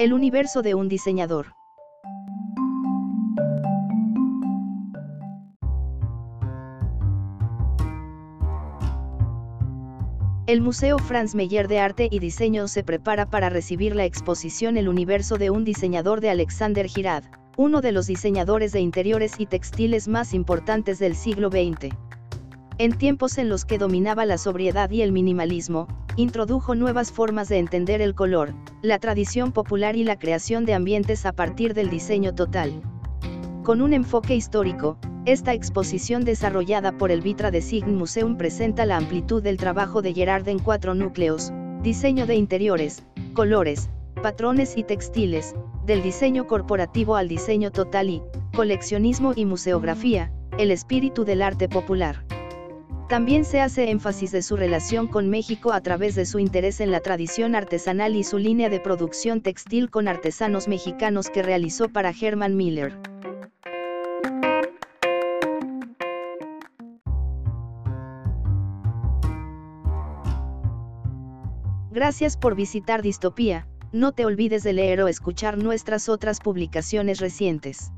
El universo de un diseñador. El Museo Franz Meyer de Arte y Diseño se prepara para recibir la exposición El universo de un diseñador de Alexander Girard, uno de los diseñadores de interiores y textiles más importantes del siglo XX. En tiempos en los que dominaba la sobriedad y el minimalismo, introdujo nuevas formas de entender el color, la tradición popular y la creación de ambientes a partir del diseño total. Con un enfoque histórico, esta exposición desarrollada por el Vitra Design Museum presenta la amplitud del trabajo de Gerard en cuatro núcleos, diseño de interiores, colores, patrones y textiles, del diseño corporativo al diseño total y, coleccionismo y museografía, el espíritu del arte popular. También se hace énfasis de su relación con México a través de su interés en la tradición artesanal y su línea de producción textil con artesanos mexicanos que realizó para Herman Miller. Gracias por visitar Distopía, no te olvides de leer o escuchar nuestras otras publicaciones recientes.